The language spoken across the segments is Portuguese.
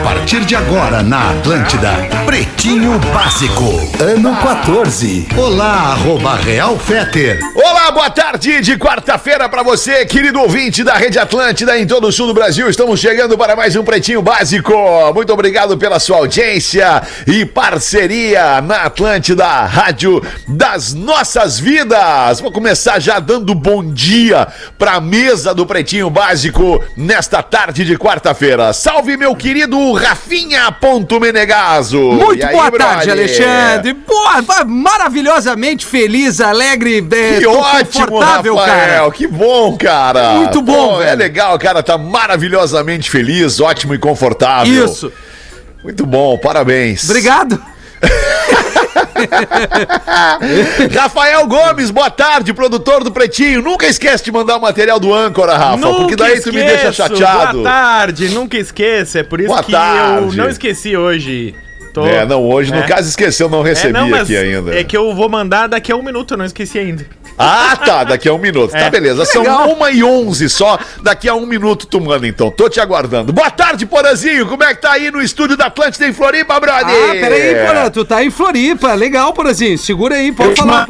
partir de agora na Atlântida, Pretinho Básico, ano 14. Olá, arroba Real Feter. Olá, boa tarde de quarta-feira para você, querido ouvinte da Rede Atlântida em todo o sul do Brasil. Estamos chegando para mais um Pretinho Básico. Muito obrigado pela sua audiência e parceria na Atlântida, rádio das nossas vidas. Vou começar já dando bom dia para a mesa do Pretinho Básico nesta tarde de quarta-feira. Salve, meu querido Rafinha Ponto Menegaso. Muito aí, boa tarde? Alexandre. Boa, maravilhosamente feliz, alegre, é, Que ótimo, confortável, Rafael. cara. Que bom, cara. Muito bom, Pô, É velho. legal, cara. Tá maravilhosamente feliz, ótimo e confortável. Isso. Muito bom, parabéns. Obrigado. Rafael Gomes, boa tarde, produtor do Pretinho. Nunca esquece de mandar o material do âncora, Rafa, porque daí tu me deixa esqueço. chateado. Boa tarde, nunca esqueça. É por isso Boa que tarde. eu não esqueci hoje. Tô- É, não, hoje, no É. caso, esqueceu, não É, recebi não, mas aqui ainda. É que eu vou mandar daqui a um minuto, eu não esqueci ainda. Ah, tá, daqui a um minuto. Tá, É. beleza. São uma e onze só. Daqui a um minuto tu manda, então. Tô te aguardando. Boa tarde, Porazinho. Como é que tá aí no estúdio da Atlântida em Floripa, brother? Ah, peraí, Porã, tu tá em Floripa. Legal, Porazinho. Segura aí, pode falar,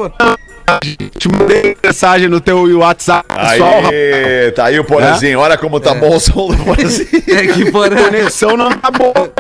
pô. Te mandei mensagem no teu WhatsApp pessoal, rapaz. Aí, tá aí o Porazinho. Olha como tá bom o som do Porazinho. É que A Porã. conexão não tá boa.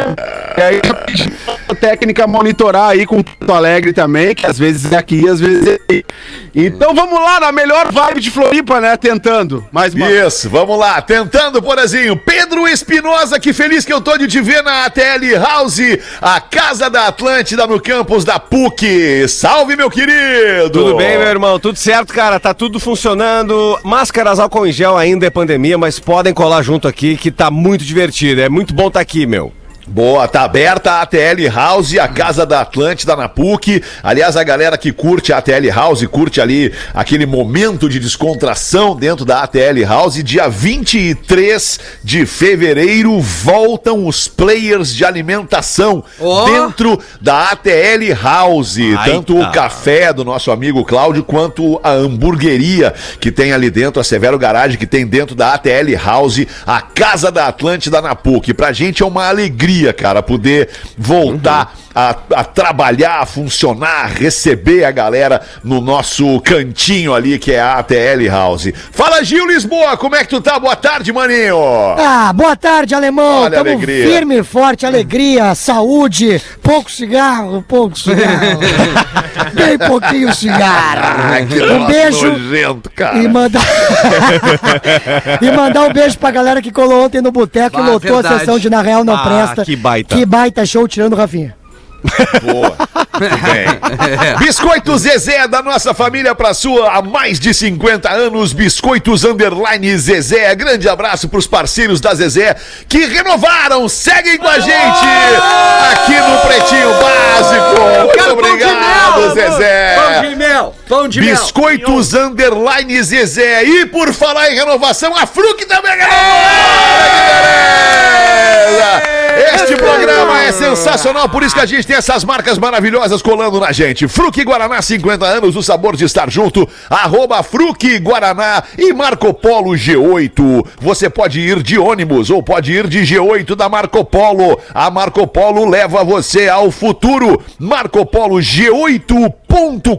E aí pedi pra técnica monitorar aí com Porto Alegre também, que às vezes é aqui, às vezes é aí. Então vamos lá, na melhor vibe de Floripa, né? Tentando. Mais uma Isso, vamos lá, tentando, Porazinho. Pedro Espinosa, que feliz que eu tô de te ver na ATL House, a casa da Atlântida no campus da PUC. Salve, meu querido! Tudo bem, meu irmão? Tudo certo, cara? Tá tudo funcionando. Máscaras álcool em gel ainda é pandemia, mas podem colar junto aqui que tá muito divertido. É muito bom tá aqui, meu. Boa, tá aberta a ATL House, a casa da Atlântida na PUC. Aliás, a galera que curte a ATL House, curte ali aquele momento de descontração dentro da ATL House. Dia 23 de fevereiro voltam os players de alimentação Ó. dentro da ATL House. Ai, Tanto o tá. café do nosso amigo Cláudio quanto a hamburgueria que tem ali dentro, a Severo Garage que tem dentro da ATL House, a casa da Atlântida na PUC. Pra gente é uma alegria, cara, poder voltar a, a trabalhar, a funcionar, receber a galera no nosso cantinho ali que é a ATL House. Fala, Gil Lisboa, como é que tu tá? Boa tarde, maninho. Ah, boa tarde, alemão. Olha a Tamo alegria. firme e forte, alegria, saúde, pouco cigarro, pouco cigarro. Bem pouquinho cigarro. Ai, que um beijo nojento, cara. e mandar e mandar um beijo pra galera que colou ontem no boteco e lotou a verdade. sessão de Na Real Não Ah, Presta. que baita. Que baita show tirando o Rafinha. Boa. Bem. Biscoito Zezé da nossa família pra sua há mais de 50 anos. Biscoitos Underline Zezé. Grande abraço pros parceiros da Zezé que renovaram. Seguem com a gente aqui no Pretinho Básico. Muito obrigado, Zezé. Pão de mel. Pão de mel. Biscoitos Underline Zezé. E por falar em renovação, a Fruc também renovou! Beleza! Este programa é sensacional, por isso que a gente tem essas marcas maravilhosas colando na gente. Fruc Guaraná, 50 anos, o sabor de estar junto. Arroba Fruc Guaraná e Marco Polo G8. Você pode ir de ônibus ou pode ir de G8 da Marco Polo. A Marco Polo leva você ao futuro. Marco Polo G8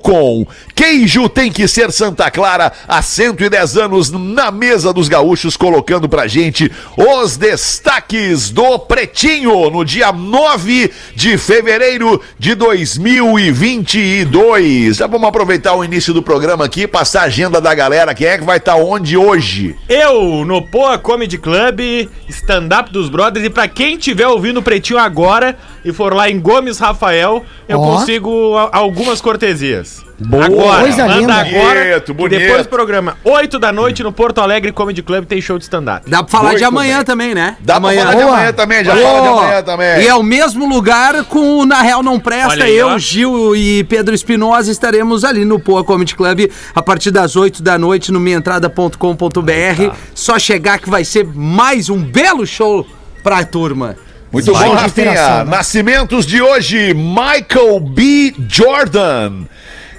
Com. Queijo tem que ser Santa Clara há 110 anos na mesa dos gaúchos, colocando pra gente os destaques do Pretinho no dia 9 de fevereiro de 2022. Já vamos aproveitar o início do programa aqui, passar a agenda da galera. Quem é que vai estar onde hoje? Eu, no Poa Comedy Club, stand-up dos brothers. E pra quem tiver ouvindo o Pretinho agora, e for lá em Gomes Rafael, eu Ó. consigo algumas cortesias. Boa. Agora, Coisa manda linda. agora. Bonito, que bonito. depois do programa, 8 da noite, no Porto Alegre Comedy Club, tem show de stand-up. Dá pra falar de amanhã bem. também, né? Dá amanhã. pra falar de Boa. amanhã também, já Ô, fala de amanhã também. E é o mesmo lugar com o Na Real Não Presta. Aí, eu, ó. Gil e Pedro Espinosa estaremos ali no Poa Comedy Club a partir das 8 da noite no minhaentrada.com.br. Só chegar que vai ser mais um belo show pra turma. Muito Vai bom, de Rafinha. né? Nascimentos de hoje, Michael B. Jordan.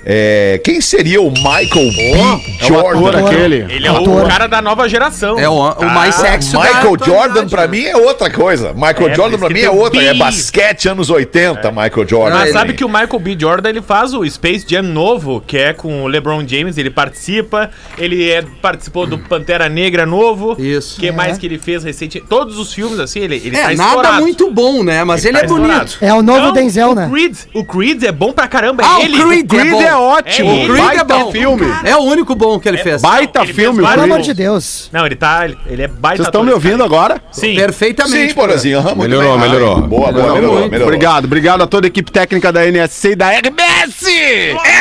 É, quem seria o Michael B. É o Jordan? ator aquele. Ele é Ator. o cara da nova geração. É o, o mais sexy da Michael Jordan pra mim é outra coisa. Michael É, Jordan pra mim é o outra. É B. basquete anos 80, Michael Jordan. Mas ele- sabe que o Michael B. Jordan ele faz o Space Jam novo, que é com o LeBron James, ele participa, ele é- participou do Pantera Negra novo. Isso. O que É. mais que ele fez recente? Todos os filmes, assim, ele, ele É, tá nada estourado. muito bom, né? Mas ele, tá é bonito. estourado. É o novo Não, Denzel, o né? Creed, o Creed é bom pra caramba. Ah, é ele. o Creed, Creed bom. É ótimo. É, o Creed Baita é bom. filme. É o único bom que ele fez. Baita Ele fez filme, vários Pelo amor de Deus. Não, ele tá. Ele, é baita. Vocês estão me ouvindo cara. agora? Sim. Perfeitamente. Sim, Porazinho. muito Melhorou, bem. melhorou. Boa, boa, Melhorou melhorou, melhorou. Obrigado, obrigado a toda a equipe técnica da NSC e da RBS!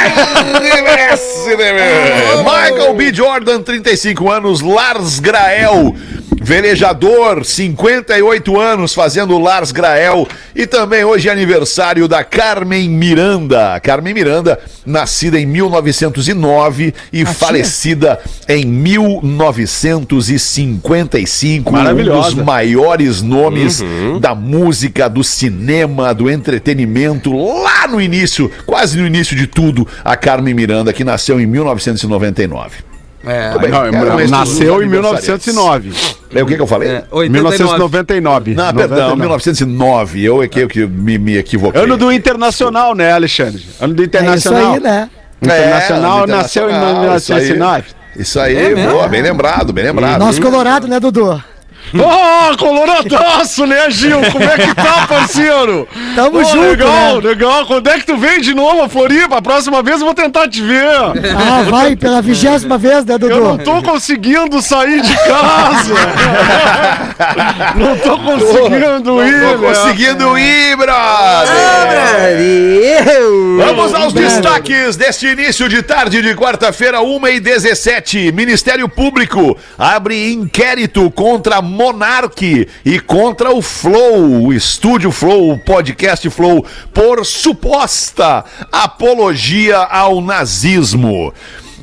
RBS, né? Michael B. Jordan, 35 anos, Lars Grael, velejador, 58 anos, fazendo Lars Grael. E também hoje é aniversário da Carmen Miranda. Carmen Miranda, nascida em 1909 e falecida em 1955. Um Maravilhosa. dos maiores nomes da música, do cinema, do entretenimento, lá no início, quase no início de tudo, a Carmen Miranda, que nasceu em 1999. É, bem. Não, Era nasceu em 1909. É o que, que eu falei? é, 89. 1999. Não, perdão, 99. 1909. Eu é que, eu que me, me equivoquei. Ano do Internacional, né, Alexandre? Ano do É isso Internacional. aí, né? Internacional É, ano nasceu em internacional, isso aí. 1909. Isso aí, É boa, bem lembrado, bem lembrado. Nosso Colorado, né, Dudu? Ô, coloradaço, né, Gil? Como é que tá, parceiro? Tamo Ô, junto, Legal, né? legal. Quando é que tu vem de novo a Floripa? A próxima vez eu vou tentar te ver. Ah, vai pela vigésima vez, né, Eu não Dudu? tô conseguindo sair de casa. não tô conseguindo ir, Tô né? conseguindo ir, brother! Vamos aos destaques deste início de tarde de quarta-feira, 1h17. Ministério Público abre inquérito contra Monark e contra o Flow, o estúdio Flow, o podcast Flow, por suposta apologia ao nazismo.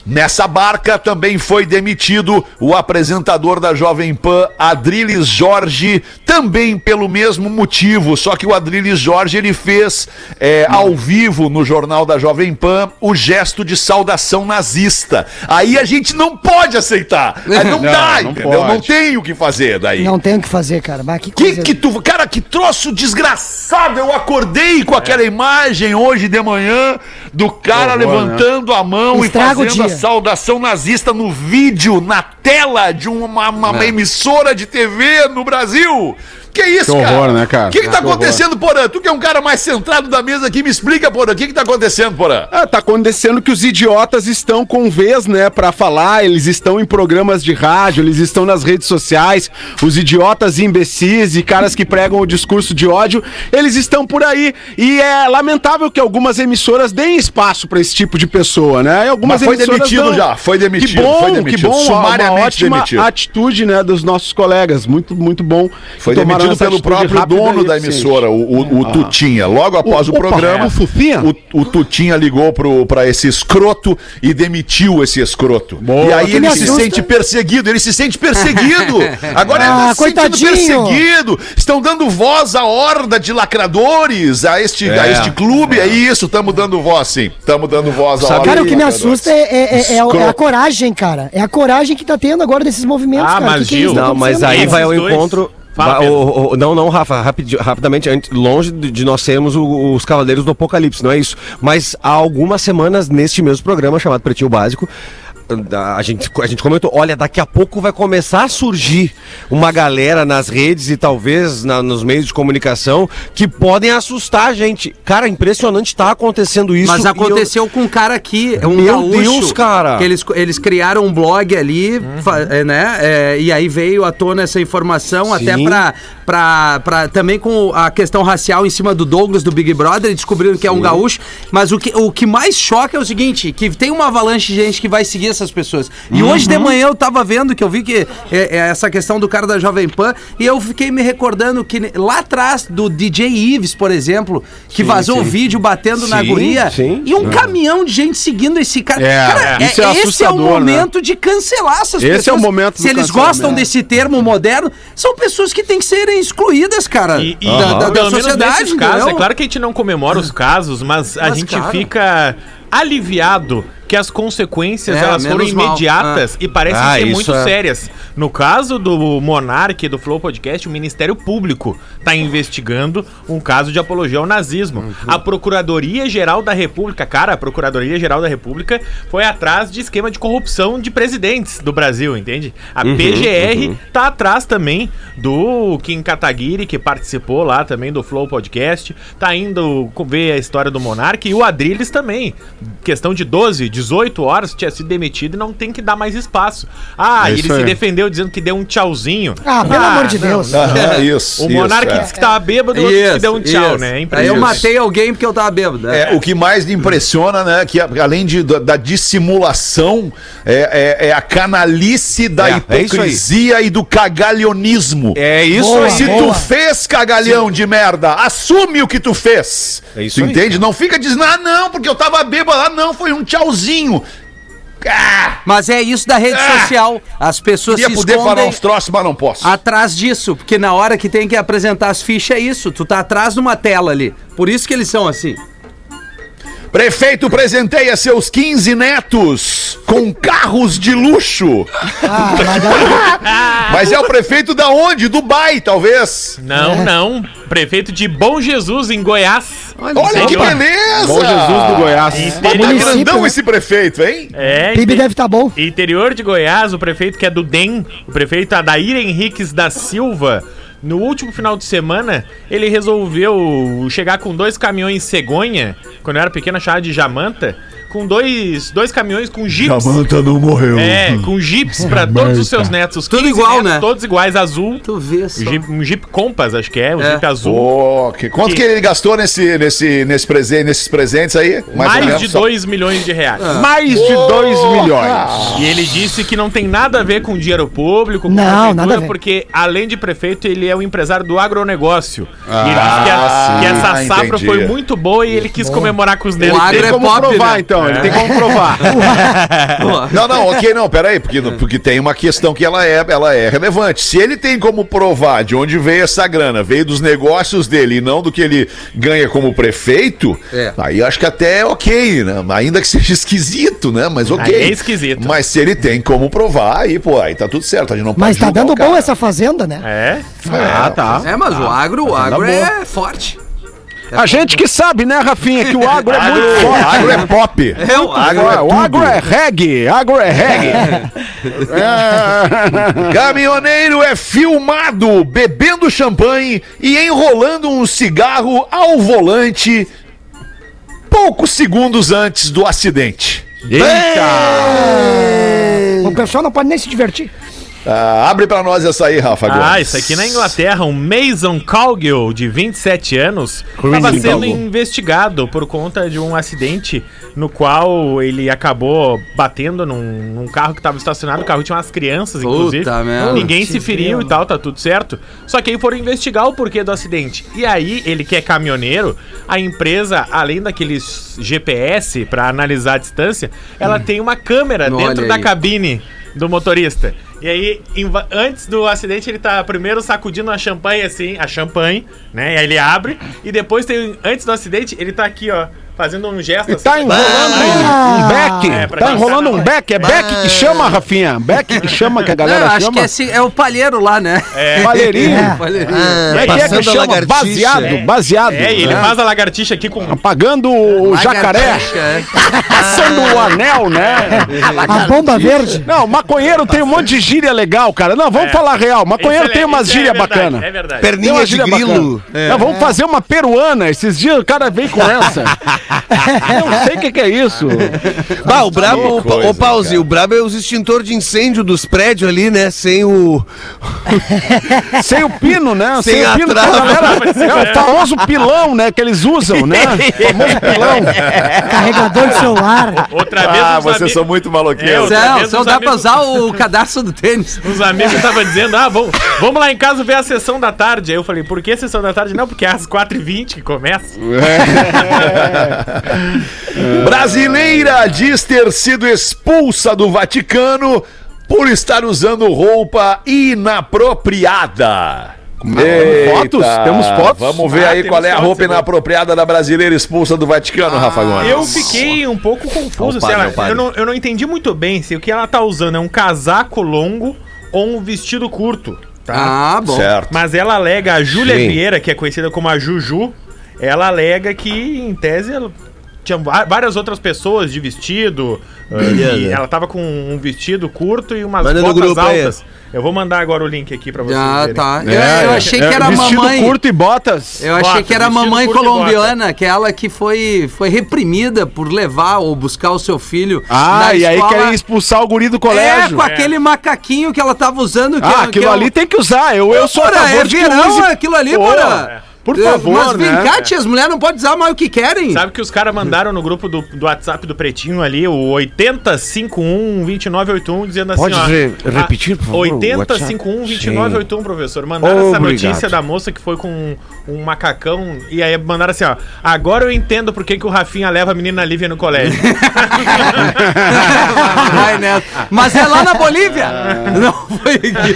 Nessa barca também foi demitido o apresentador da Jovem Pan, Adriles Jorge, também pelo mesmo motivo, só que o Adriles Jorge ele fez é, ao vivo no jornal da Jovem Pan o gesto de saudação nazista. Aí a gente não pode aceitar, Aí não, Não, dá, não entendeu? pode. Não tem o que fazer daí. Não tem o que fazer, cara. Mas que Que coisa... que tu, cara, que troço desgraçado! Eu acordei com aquela imagem hoje de manhã do cara Horror, levantando a mão Estraga o e fazendo a dia. Saudação nazista no vídeo, na tela de uma, uma emissora de TV no Brasil. Que isso, Que cara? horror, né, cara? O que, que tá Que horror. acontecendo, Porã? Tu que é um cara mais centrado da mesa aqui, me explica, Porã. O que, que tá acontecendo, Porã? Ah, tá acontecendo que os idiotas estão com vez, né, pra falar, eles estão em programas de rádio, eles estão nas redes sociais, os idiotas imbecis e caras que pregam o discurso de ódio, eles estão por aí. E é lamentável que algumas emissoras deem espaço pra esse tipo de pessoa, né? E algumas Mas foi demitido já, foi demitido, Que bom, foi demitido, que bom, uma- sumariamente uma ótima demitido. atitude, né, dos nossos colegas, muito, muito bom. Foi demitido essa pelo próprio dono da emissora, o, o, o Tutinha. Logo após o, O- opa, programa, o Fufinha? o, o Tutinha ligou pro, pra esse escroto e demitiu esse escroto. Boa. E aí ele se sente perseguido, ele se sente perseguido. Agora Ah, ele tá se coitadinho. sentindo perseguido. Estão dando voz à horda de lacradores, a este, a este clube. É, isso, estamos dando voz, sim. Estamos dando voz à Sabe- horda Cara, o que me assusta é, é- é- é a- é coragem, cara. É a coragem que tá tendo agora desses movimentos, Ah, cara. mas, Que que é Gil, que tá Não, mas aí vai ao encontro. Fala, o- o- não, não, Rafa, rapidi- rapidamente, antes- longe de, de nós sermos o- os Cavaleiros do Apocalipse, não é isso. Mas há algumas semanas, neste mesmo programa chamado Pretinho Básico, a gente, a gente comentou, olha, daqui a pouco vai começar a surgir uma galera nas redes e talvez na- nos meios de comunicação que podem assustar a gente. Cara, impressionante tá acontecendo isso. Mas e eu- aconteceu com um cara aqui, um Meu gaúcho, Deus, cara. Que eles, eles criaram um blog ali, fa- é, né? é, e aí veio à tona essa informação, até Sim. pra, pra, pra. Também com a questão racial em cima do Douglas do Big Brother, descobriram que é um gaúcho. Mas o que, o que mais choca é o seguinte: que tem uma avalanche de gente que vai seguir essas pessoas. E hoje Uhum. de manhã eu tava vendo que eu vi que é, é essa questão do cara da Jovem Pan, e eu fiquei me recordando que lá atrás do DJ Ives, por exemplo, que vazou o vídeo batendo na Sim, guria, sim. e um caminhão de gente seguindo esse cara. É, cara isso é esse é o assustador, momento de cancelar essas Esse pessoas. é o momento Se eles gostam desse termo moderno, são pessoas que têm que serem excluídas, cara, E, e da, da- da pelo menos sociedade. casos, é claro que a gente não comemora os casos, mas a Mas, gente cara. fica aliviado que as consequências É, elas foram imediatas e parecem Ah, ser muito é. sérias. No caso do Monark e do Flow Podcast, o Ministério Público está investigando um caso de apologia ao nazismo. Uhum. A Procuradoria Geral da República, cara, a Procuradoria Geral da República foi atrás de esquema de corrupção de presidentes do Brasil, entende? A Uhum, PGR tá atrás também do Kim Kataguiri, que participou lá também do Flow Podcast, tá indo ver a história do Monark e o Adrilles também. Questão de 12, 18 horas, tinha sido demitido e não tem que dar mais espaço. Ah, É e ele se aí. defendeu dizendo que deu um tchauzinho. Ah, pelo amor de Deus. Aham, isso. O isso, Monark é. disse que tava bêbado e o outro disse que deu um tchau, isso. né? É Aí eu matei alguém porque eu tava bêbado. né? É, o que mais me impressiona, né, que a- além de, da, da dissimulação, é, é- é a canalice da É, é hipocrisia e do cagalhonismo. É isso Boa, aí. Se boa. tu fez cagalhão de merda, assume o que tu fez. É isso tu aí. entende? Não fica dizendo, ah, não, porque eu tava bêbado, ah, não, foi um tchauzinho. Ah, Mas é isso da rede Ah! social. As pessoas queria se poder falar escondem uns troços, mas não posso. atrás disso. Porque na hora que tem que apresentar as fichas é isso. Tu tá atrás de uma tela ali. Por isso que eles são assim. Prefeito presenteia seus 15 netos com carros de luxo. Ah, mas daí- Mas é o prefeito da onde? Dubai, talvez. Não, não. Prefeito de Bom Jesus, em Goiás. Olha que Senhor. beleza! Bom Jesus do Goiás. Tá Interior, Município, grandão né? esse prefeito, hein? é, PIB deve estar bom. interior de Goiás, o prefeito que é do DEM, o prefeito Adair Henriques da Silva, no último final de semana, ele resolveu chegar com dois caminhões cegonha, quando eu era pequeno, eu chamava de Jamanta, com dois, dois caminhões com jipes. não morreu. É, com jipes pra todos os seus netos. os Tudo 15 igual, netos, né? Todos iguais, azul. Tu vê só. Um Jeep, um Jeep Compass, acho que é, um É. Jeep azul. Pô, que- quanto que... Que- ele gastou nesse, nesse, nesse presen nesses presentes aí? mais ou menos, de só- 2 milhões de reais. Mais de 2 milhões. E ele disse que não tem nada a ver com dinheiro público, com Não, prefeitura, nada a ver. porque além de prefeito, ele é o empresário do agronegócio. e ele disse que, a- sim, que essa safra entendi. foi muito boa e ele quis comemorar com os dedos. O agro é pop, provar, né? então. Ele É. tem como provar. Não, não, ok, não, peraí, porque, porque tem uma questão que ela é, ela é relevante. Se ele tem como provar de onde veio essa grana, veio dos negócios dele e não do que ele ganha como prefeito, É. aí acho que até é ok, né? Ainda que seja esquisito, né? Mas ok. Aí é esquisito. Mas se ele tem como provar, aí, pô, aí tá tudo certo. A gente não Mas pode tá dando bom essa fazenda, né? É? Ah, tá. É, mas o agro, o agro é forte. A gente que sabe, né, Rafinha, que o agro é muito forte. agro é pop. É o agro. Agro, o agro é reggae, agro é reggae. É. Caminhoneiro é filmado bebendo champanhe e enrolando um cigarro ao volante poucos segundos antes do acidente. O pessoal não pode nem se divertir. Ah, abre pra nós essa aí, Rafa. Ah, isso aqui na Inglaterra, um Mason Cowgill, de 27 anos, estava sendo investigado por conta de um acidente no qual ele acabou batendo num, num carro que estava estacionado. O carro tinha umas crianças, inclusive. Puta. Ninguém se feriu e tal, tá tudo certo. Só que aí foram investigar o porquê do acidente. E aí, ele que é caminhoneiro, a empresa, além daqueles GPS para analisar a distância, ela tem uma câmera Olha dentro da cabine do motorista. E aí, antes do acidente, ele tá primeiro sacudindo a champanhe assim, a champanhe, né? E aí ele abre. E depois tem. Antes do acidente, ele tá aqui, ó. Fazendo um gesto E tá enrolando Ah. um beck. É, tá enrolando um não. beck. É beck que chama, Rafinha. Beck que chama, que a Não, galera acho chama. que esse é o palheiro lá, né? É. Palheirinho. Como é que é que Passando a chama? lagartixa. Baseado, É. baseado. É, ele né? faz a lagartixa aqui com. Apagando o jacaré, é. passando o anel, né? A bomba verde. Não, maconheiro tem um monte de gíria legal, cara. Não, vamos É. falar real. Maconheiro é- tem umas é gíria bacana. É verdade. Perninha de grilo. bacana. Não, vamos fazer uma peruana. Esses dias o cara veio com essa. Eu não sei o que, que é isso. Bah, o brabo, o, coisa, o Pause, o brabo é os extintor de incêndio dos prédios ali, né? Sem o. Sem o pino, né? Sem a o pino. que a trava. galera- é o famoso pilão, né? Que eles usam, né? O famoso pilão. Carregador de celular. Outra vez Ah, vocês ami- são muito É, maloqueiros. vez só dá pra amigos- usar o cadastro do tênis. Uns amigos estavam dizendo, ah, vamos, vamos lá em casa ver a sessão da tarde. Aí eu falei, por que a sessão da tarde? Não, porque é às 4h20 que começa. Brasileira diz ter sido expulsa do Vaticano por estar usando roupa inapropriada. Eita. fotos? Temos fotos? Vamos ver Ah, aí qual é a roupa bom. inapropriada da brasileira expulsa do Vaticano, Rafa Gomes. Eu fiquei um pouco confuso. Ela- eu, não, eu não entendi muito bem se o que ela tá usando é um casaco longo ou um vestido curto. Tá? Ah, bom. Certo. Mas ela alega, a Júlia. Vieira, que é conhecida como a Juju, ela alega que, em tese, ela tinha várias outras pessoas de vestido. e ela tava com um vestido curto e umas Manda botas grupo aí. altas. Eu vou mandar agora o link aqui pra vocês Ah, verem. tá. Eu, É, eu achei é, que era a vestido mamãe. curto e botas. Eu achei Bota, que era a mamãe colombiana, aquela que foi, foi reprimida por levar ou buscar o seu filho. Ah, na e aí escola. querem expulsar o guri do É, colégio. com aquele macaquinho que ela tava usando. Que Ah, que aquilo é o- ali tem que usar. Eu, eu sou a Porra, favor é de que verão use- aquilo ali, Pô, porra. Por favor, Mas vem né? cá, tia, as mulheres não podem usar mais o que querem. Sabe que os caras mandaram no grupo do, do WhatsApp do Pretinho ali, o 8051-2981, dizendo assim, Pode ó... re- repetir, por favor, o 8051-2981, professor. Mandaram essa Obrigado. notícia da moça que foi com um, um macacão e aí mandaram assim, ó... Agora eu entendo por que, que o Rafinha leva a menina Lívia no colégio. Vai. Mas é lá na Bolívia. Não foi aqui.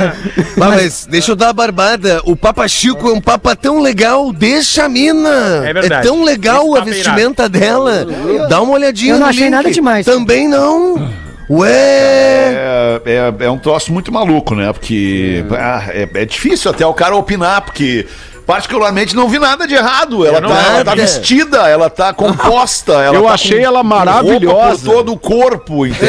Bah, mas deixa eu dar a barbada. O Papa Chico é um papa tão legal, deixa a mina. É verdade. tão legal a é vestimenta dela. Dá uma olhadinha Eu não no achei link. nada demais. Também não. Ué. É, é, é um troço muito maluco, né? Porque ah, é, é difícil até o cara opinar, porque particularmente não vi nada de errado. Ela, não tá, ela tá vestida, ela tá composta. Ela Eu tá achei com ela roupa maravilhosa. por todo o corpo, entende?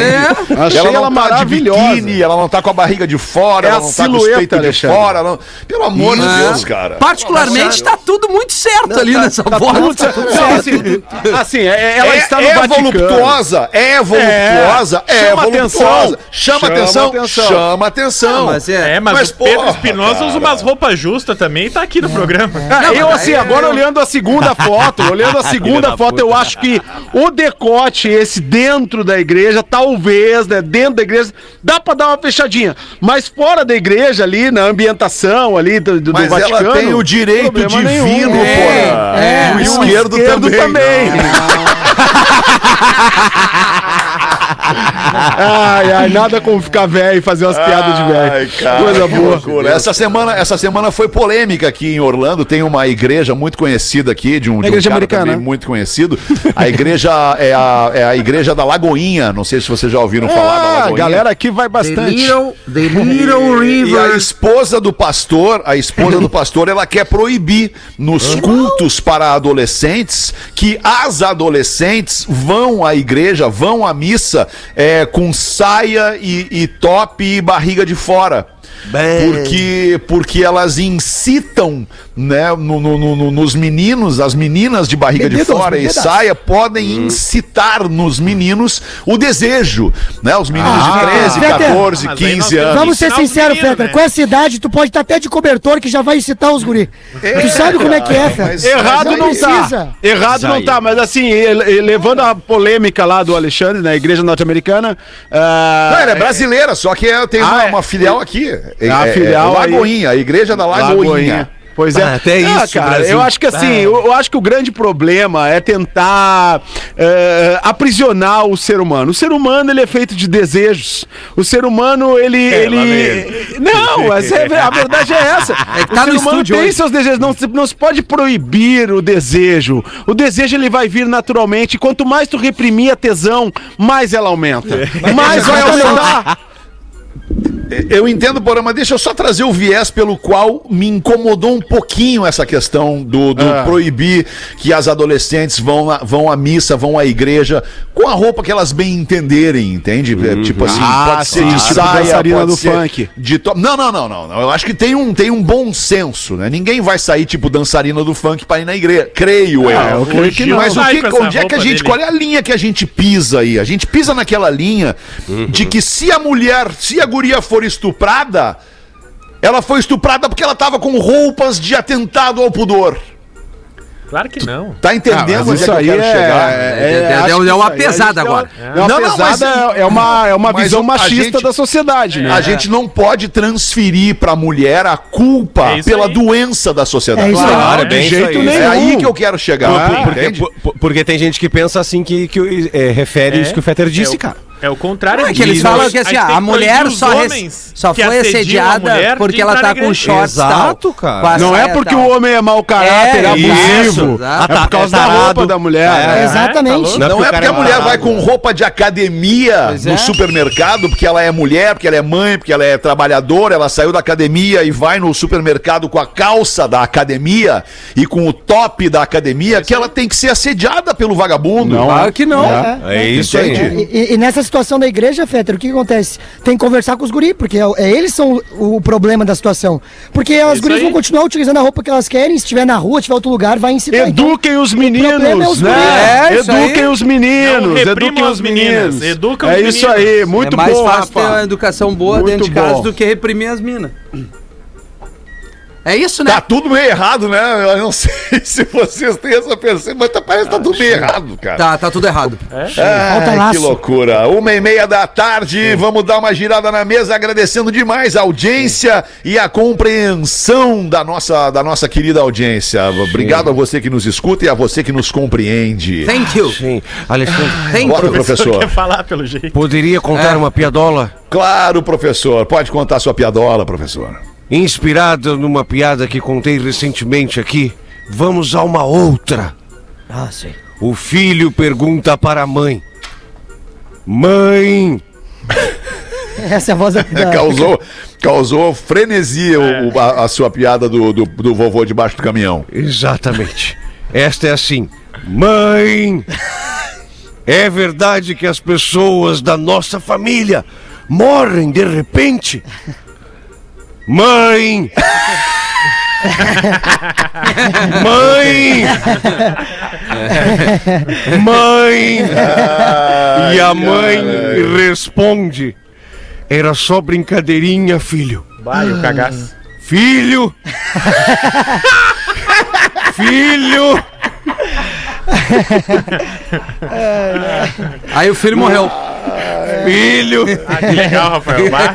Achei ela, ela não tá maravilhosa. de biquíni, ela não tá com a barriga de fora, É ela não tá com os peitos de fora. não- Pelo amor de Deus, cara. Particularmente, tá tudo muito certo ali nessa foto. Tudo certo. Não, assim, assim, é- ela é, está no é Vaticano. voluptuosa, é voluptuosa, é, Chama voluptuosa. atenção. Chama, Chama atenção, atenção. chama atenção. Mas é. É, mas, Mas, o Pedro Espinosa usa umas roupas justas também e tá aqui no programa. Ah, eu, mas assim, agora eu- olhando a segunda foto, olhando a segunda da foto, eu acho que o decote, esse dentro da igreja, talvez, né, dentro da igreja, dá pra dar uma fechadinha. Mas fora da igreja, ali, na ambientação ali do, do Mas Vaticano... ela tem o direito divino, nenhum. porra. é. E o E o esquerdo, esquerdo também. também. Ai, ai, nada como ficar velho e fazer umas piadas de velho. Coisa boa. loucura. Essa semana, essa semana foi polêmica aqui em Orlando. Tem uma igreja muito conhecida aqui, de um, de um igreja americana, também muito conhecido. A igreja é a, é a igreja da Lagoinha. Não sei se vocês já ouviram falar da Ah, a Lagoinha. galera aqui vai bastante. the Little E a esposa do pastor, a esposa do pastor, ela quer proibir nos cultos para adolescentes que as adolescentes vão à igreja, vão à missa é, com saia e, e top e barriga de fora. Bem. Porque, porque elas incitam né, no- no- no- nos meninos, as meninas de barriga de Meninos, fora e meninas. saia podem incitar nos meninos o desejo. Né? Os meninos Ah. de 13, Fetter. 14, Mas aí nós 15 temos- anos. Vamos ser sinceros, Fetter. né? Com essa idade, tu pode estar até de cobertor que já vai incitar os guri. tu sabe como é que é, Fetter. Mas- Errado mas não tá. precisa. Errado não tá, mas assim, levando a polêmica lá do Alexandre, na igreja norte-americana. ah, Não, ela é brasileira, só que é- tem uma, Ah, é. uma filial aqui. É, A é- filial é aí. Lagoinha, a igreja da Lagoinha. Lagoinha. Pois é. Ah, até isso, cara, Brasil. eu acho que assim, eu, eu acho que o grande problema é tentar eh, aprisionar o ser humano. O ser humano, ele é feito de desejos. O ser humano, ele... É, ele... Não, é- a verdade é essa. É tá o ser no humano tem hoje. seus desejos. Não, se- não se pode proibir o desejo. O desejo, ele vai vir naturalmente. Quanto mais tu reprimir a tesão, mais ela aumenta. Mais vai aumentar. Eu entendo, Porã, mas deixa eu só trazer o viés pelo qual me incomodou um pouquinho essa questão do, do Ah. proibir que as adolescentes vão, à- vão à missa, vão à igreja com a roupa que elas bem entenderem, entende? É, Tipo assim, Ah, pode ser de tipo saia, dançarina pode do ser funk. de to... Não, não, não, não, não. Eu acho que tem um, tem um bom senso, né? Ninguém vai sair tipo dançarina do funk pra ir na igreja. Creio eu. Ah, eu creio que não. Mas o que, onde é que a gente. dele. Qual é a linha que a gente pisa aí? A gente pisa naquela linha de que se a mulher, se a guria for estuprada, ela foi estuprada porque ela tava com roupas de atentado ao pudor. Claro que não. Tá entendendo Ah, mas onde isso é que aí eu quero é, chegar? É, acho deu- que deu uma isso a pesada agora. uma- É uma Não, não, mas- pesada, é uma, é uma mas visão a machista gente- da sociedade, né? A gente não pode transferir pra mulher a culpa É isso pela aí. doença da sociedade. É isso. Claro, É bem de isso jeito aí. nenhum. É aí que eu quero chegar. Ah, Porque, entende? por- por- porque tem gente que pensa assim que, que é, refere É, isso que o Fetter disse, é cara. É o contrário Não, é que eles falam que assim, gente ah, a mulher só, rec- homens só foi a assediada porque ela tá com shorts Exato, cara. com a Não é porque tal. o homem é mau caráter, É, abusivo. isso, É por causa da tarado. roupa da mulher. É, né? Exatamente. Não, é o cara porque a mulher vai com roupa de academia Pois no é. supermercado, porque ela é mulher, porque ela é mãe, porque ela é trabalhadora, ela saiu da academia e vai no supermercado com a calça da academia e com o top da academia, que ela tem que ser assediada pelo vagabundo. Não, Claro que não. É, É isso aí. E, e- e nessa situação da igreja, Fetter, o que acontece? Tem que conversar com os guris, porque é, é eles são o, o problema da situação. Porque as Isso guris aí. vão continuar utilizando a roupa que elas querem, se estiver na rua, tiver outro lugar, vai incitar. Então, Eduquem os problema é meninos, os né? É, isso Eduquem aí. os meninos, Não eduquem os meninos. educam é os isso meninos. aí, muito é mais bom, fácil ter uma educação boa Muito dentro de casa bom. do que reprimir as minas. É isso, né? Tá tudo meio errado, né? Eu não sei se vocês têm essa percepção, mas tá- parece que tá tudo meio errado, cara. Tá, tá tudo errado. Falta Ai, que laço. loucura. Uma e meia da tarde, vamos dar uma girada na mesa, agradecendo demais a audiência e a compreensão da nossa, da nossa querida audiência. Obrigado a você que nos escuta e a você que nos compreende. Thank you. Sim. Alexandre, Thank Bora, you. professor. Quer falar pelo jeito. poderia contar É. uma piadola Claro, professor. Pode contar sua piadola, professor. Inspirada numa piada que contei recentemente aqui? Vamos a uma outra. Ah, sim. O filho pergunta para a mãe: Mãe, Essa é a voz da. Causou, causou frenesi o- o- a, a sua piada do, do, do vovô debaixo do caminhão. Exatamente. Esta é assim: Mãe, é verdade que as pessoas da nossa família morrem de repente? Mãe! Mãe! Mãe! E a mãe responde: Era só brincadeirinha, filho. Vai, o cagaço. Filho! Filho! Aí o filho morreu. Filho! Ah, que legal, Rafael. Vai.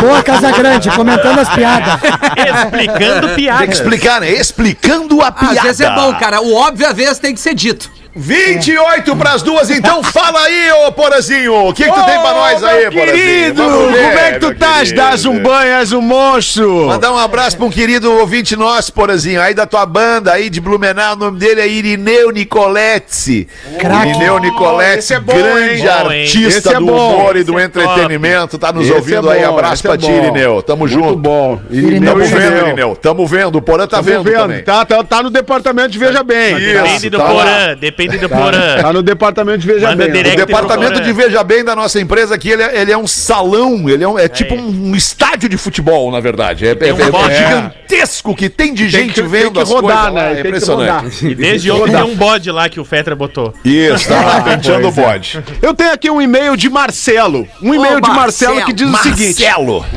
Boa Casa Grande, comentando as piadas. Explicando Tem piadas. que explicar, né? Explicando a Às piada. vezes é bom, cara. O óbvio às vezes tem que ser dito. 28 pras duas, então fala aí, ô Porazinho. O que, que tu tem pra nós aí, meu Porazinho? querido, ver, como é que tu estás? Das um banho, és um monstro. Mandar um abraço pra um querido ouvinte nosso, Porazinho, aí da tua banda, aí de Blumenau, o nome dele é Irineu Nicoletti. Irineu Nicoletti, é bom, grande hein? Artista é do bom. humor e do Esse é entretenimento, tá nos Esse ouvindo é aí, abraço esse é pra ti. Irineu, tamo Muito junto. bom. Irineu, Tamo Irineu. vendo, Irineu, tamo vendo, o Porã tá Tá vendo, vendo? também. Tá, tá, tá no departamento de Veja Bem. Depende Isso, do tá. Porã, depende do Porã. Tá no departamento de Veja Manda Bem. O departamento de Veja Bem da nossa empresa aqui, ele é, ele é um salão, ele é, um- é tipo um, estádio de futebol, na verdade. É, é- um é bode. gigantesco que tem de Tem gente que- vendo tem que as rodar, coisas né? é Tem que impressionante. rodar. E desde ontem tem um bode lá que o Fetra botou. Isso, tá lá penteando o bode. Eu tenho aqui um e-mail de Marcelo. Um e-mail de Marcelo, Marcelo. que diz o seguinte: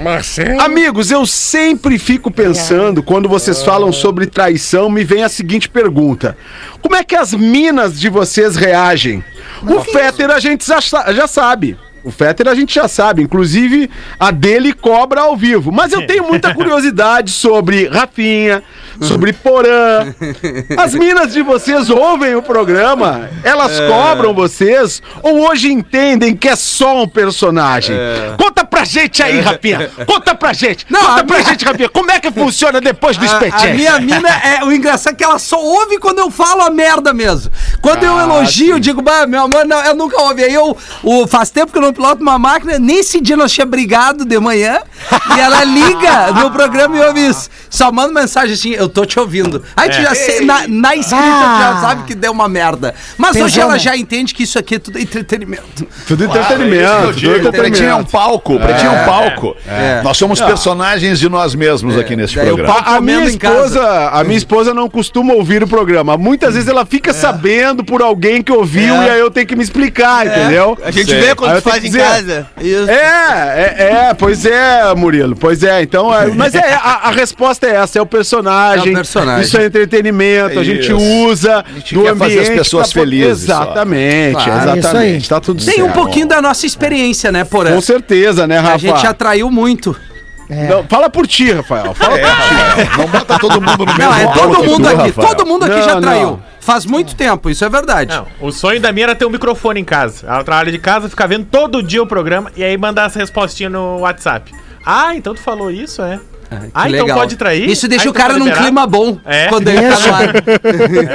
Marcelo. Amigos, eu sempre fico pensando, quando vocês falam sobre traição, me vem a seguinte pergunta: Como é que as minas de vocês reagem? o Fetter a gente já, já sabe. O Fetter a gente já sabe, inclusive a dele cobra ao vivo. Mas eu tenho muita curiosidade sobre Rafinha, sobre Porã. As minas de vocês ouvem o programa? Elas cobram vocês? Ou hoje entendem que é só um personagem? Conta pra gente aí, Rafinha. Conta pra gente. Não, Conta a pra minha- gente, Rafinha. Como é que funciona depois do A, a espetinho? minha mina é o engraçado é que ela só ouve quando eu falo a merda mesmo. Quando eu elogio, eu digo, bah, meu amor, não, eu nunca ouvi. Aí eu, o, faz tempo que eu não piloto uma máquina, nesse dia nós tinha brigado de manhã, e ela liga no programa e ouve isso. Só manda mensagem assim, eu tô te ouvindo. Aí tu já sei, na, na escrita tu já Ah. sabe que deu uma merda. Mas hoje ela né? já entende que isso aqui é tudo entretenimento. Tudo É isso entretenimento. eu digo, tudo o Pretinho é um entretenimento. palco, o Pretinho é um palco. É. Nós somos personagens de nós mesmos aqui nesse Daí eu programa. A, minha esposa, a minha esposa não costuma ouvir o programa. Muitas vezes ela fica sabendo por alguém que ouviu É. e aí eu tenho que me explicar, entendeu? A gente Sei. vê quando eu faz em dizer- casa. Isso. É, é, é, pois é, Murilo, pois é. Então, é, mas é, a, a resposta é essa, é o personagem. É o personagem. Isso é entretenimento, a gente Isso. usa gente do quer fazer as ambiente pessoas po- felizes. Exatamente, Claro, isso aí. exatamente. Tá tudo Tem certo. um pouquinho da nossa experiência, né, Porã? Com certeza, né, Rafa? A gente atraiu muito. Não, fala por ti, Rafael. Fala É, Rafael, não bota todo mundo no mesmo Não, é todo mundo aqui. Rafael. Todo mundo aqui Não, já não. traiu. Faz muito tempo, isso é verdade. Não, o sonho da minha era ter um microfone em casa. Ela trabalha de casa, fica vendo todo dia o programa e aí mandar as respostinhas no WhatsApp. Ah, então tu falou isso, é? Ah, Que então pode trair? Isso deixa Ah, o então cara tá num clima bom. É. Quando ele tá no ar.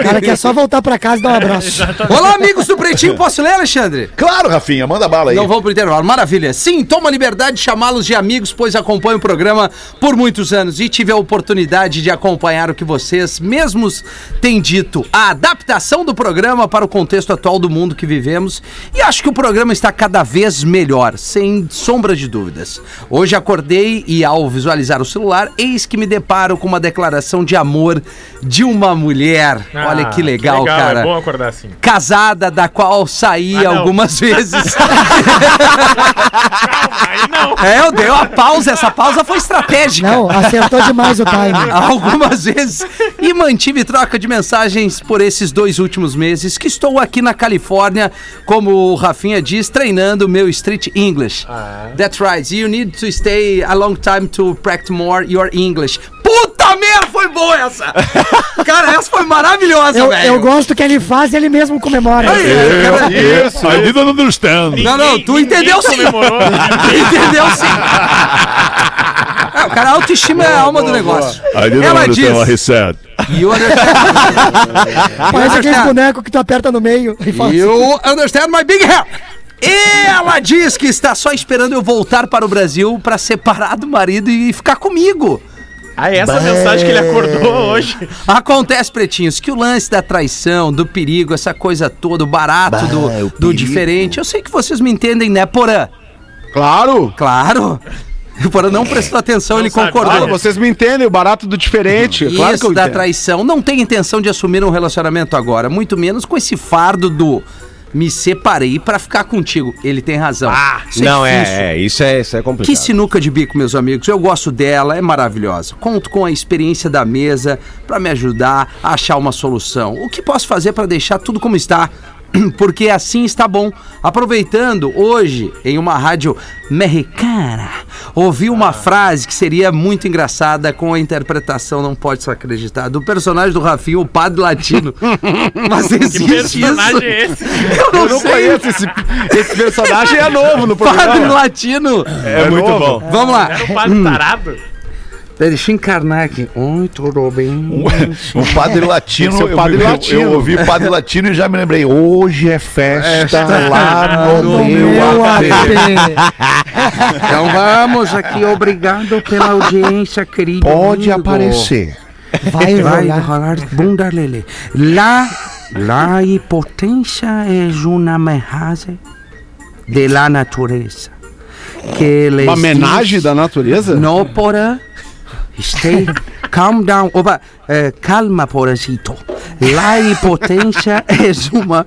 O cara quer só voltar pra casa e dar um abraço. Olá, amigos do Pretinho. Posso ler, Alexandre? Claro, Rafinha, manda bala aí. Não vão pro intervalo. Maravilha. Sim, toma a liberdade de chamá-los de amigos, pois acompanho o programa por muitos anos e tive a oportunidade de acompanhar o que vocês mesmos têm dito. A adaptação do programa para o contexto atual do mundo que vivemos. E acho que o programa está cada vez melhor, sem sombra de dúvidas. Hoje acordei e, ao visualizar o celular, eis que me deparo com uma declaração de amor de uma mulher. Ah, Olha que legal, cara É bom acordar assim. casada, da qual saí Ah, algumas vezes. Aí não. é, eu dei uma pausa, essa pausa foi estratégica. Não, acertou demais o time. Algumas vezes. E mantive troca de mensagens por esses dois últimos meses que estou aqui na Califórnia, como o Rafinha diz, treinando meu Street English. That's right. You need to stay a long time to practice more your English. Puta merda, foi boa essa! Cara, essa foi maravilhosa, Eu, velho. eu gosto que ele faz e ele mesmo comemora. Aí, é, cara, Isso. I didn't understand. Não, não, tu entendeu sim. comemorou. Entendeu sim. É, o cara, a autoestima é a alma do negócio. Ela diz. said. You understand, Parece aquele boneco que tu aperta no meio e fala assim, you understand my big hair. E ela diz que está só esperando eu voltar para o Brasil para separar do marido e ficar comigo. Ah, é essa mensagem que ele acordou hoje. Acontece, pretinhos, que o lance da traição, do perigo, essa coisa toda, o barato do, do diferente. Eu sei que vocês me entendem, né, Porã? Claro. Claro. O Porã não prestou atenção, Não ele sabe. concordou. Claro, vocês me entendem, o barato do diferente. Isso claro que eu da entendo. traição. Não tem intenção de assumir um relacionamento agora, muito menos com esse fardo do me separei pra ficar contigo. Ele tem razão. Ah, Não, é, é, isso é, isso é complicado. Que sinuca de bico, meus amigos. Eu gosto dela, é maravilhosa. Conto com a experiência da mesa pra me ajudar a achar uma solução. O que posso fazer pra deixar tudo como está? Porque assim está bom. Aproveitando hoje em uma rádio mexicana, ouvi uma frase que seria muito engraçada com a interpretação, não pode se acreditar, do personagem do Rafinho, o padre latino. Mas Que existe personagem isso. é esse? Eu não, Eu não sei. conheço esse, esse personagem, é novo no Padre programa. latino. É, muito bom. Vamos lá. Era o padre tarado? Deixa eu encarnar aqui. Oi, tudo bem? Um padre latino. É eu- padre eu, latino. Eu, ouvi padre latino e já me lembrei. Hoje é festa lá no, no meu meu AP. AP. Então vamos aqui, obrigado pela audiência, querido. Pode amigo. aparecer. Vai Vai rolar. rolar bunda lele. La, la impotência é uma mensaje de la natureza. Que Uma homenagem da natureza? No, porra. Stay calm down. Opa, eh, calma, poracito. La impotência é uma